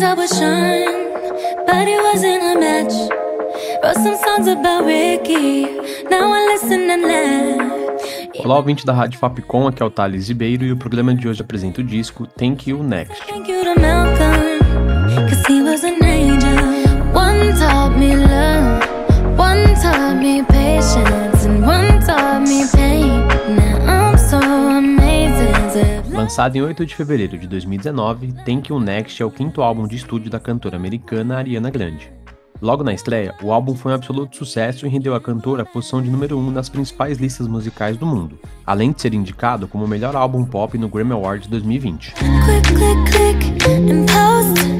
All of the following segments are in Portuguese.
Up with Sean, but it wasn't a match. Wrote some songs about Ricky, now I listen and laugh. Olá, ouvinte da Rádio Fapcom, aqui é o Thales Ribeiro e o programa de hoje apresenta o disco Thank You Next. Thank you Lançado em 8 de fevereiro de 2019, Thank You Next é o quinto álbum de estúdio da cantora americana Ariana Grande. Logo na estreia, o álbum foi um absoluto sucesso e rendeu à cantora a posição de número 1 nas principais listas musicais do mundo, além de ser indicado como o melhor álbum pop no Grammy Awards 2020. Click, click, click,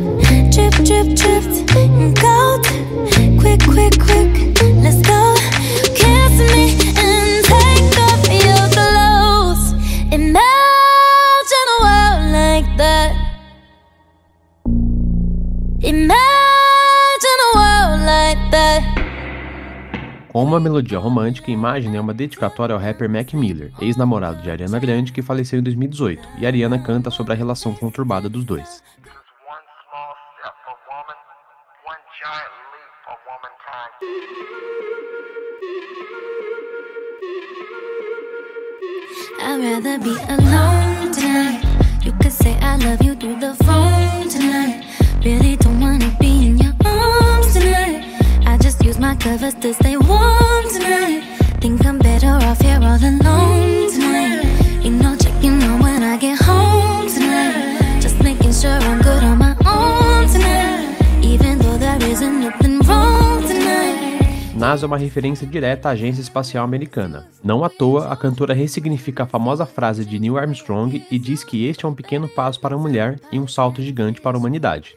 Imagine a world like that. Com uma melodia romântica, Imagine é uma dedicatória ao rapper Mac Miller, ex-namorado de Ariana Grande que faleceu em 2018, e Ariana canta sobre a relação conturbada dos dois. one stay warm tonight. Think I'm better off here all alone tonight. Ain't no checking on when I get home tonight. Just making sure I'm good on my own tonight. Even though there isn't nothing wrong. NASA é uma referência direta à agência espacial americana. Não à toa, a cantora ressignifica a famosa frase de Neil Armstrong e diz que este é um pequeno passo para a mulher e um salto gigante para a humanidade.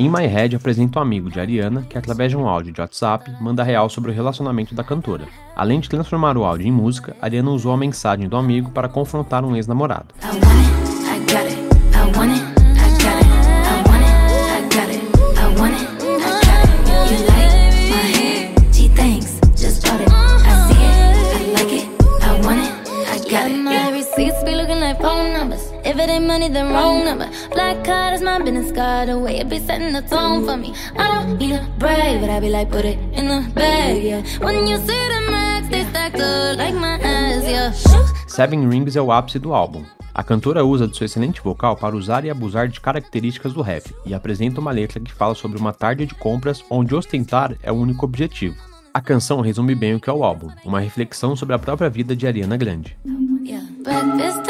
In My Head apresenta um amigo de Ariana que, através de um áudio de WhatsApp, manda real sobre o relacionamento da cantora. Além de transformar o áudio em música, Ariana usou a mensagem do amigo para confrontar um ex-namorado. I want it, I If it ain't money, then wrong number. Black card is my business card. The way it be setting the tone for me. I don't need a but I be like, put it in the bag, yeah. When you see the max, they stacked up like my ass, yeah. Seven Rings é o ápice do álbum. A cantora usa de seu excelente vocal para usar e abusar de características do rap e apresenta uma letra que fala sobre uma tarde de compras onde ostentar é o único objetivo. A canção resume bem o que é o álbum, uma reflexão sobre a própria vida de Ariana Grande. Yeah.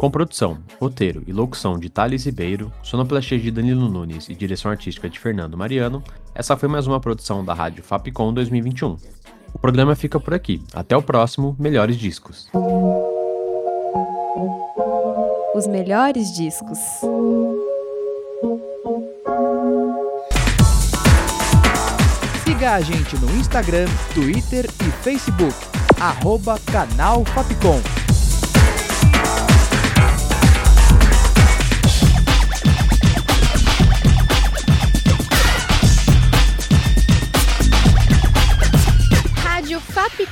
Com produção, roteiro e locução de Thales Ribeiro, sonoplastia de Danilo Nunes e direção artística de Fernando Mariano, essa foi mais uma produção da Rádio Fapcom 2021. O programa fica por aqui. Até o próximo Melhores Discos. Os melhores discos. Siga a gente no Instagram, Twitter e Facebook. Arroba Canal Fapcom.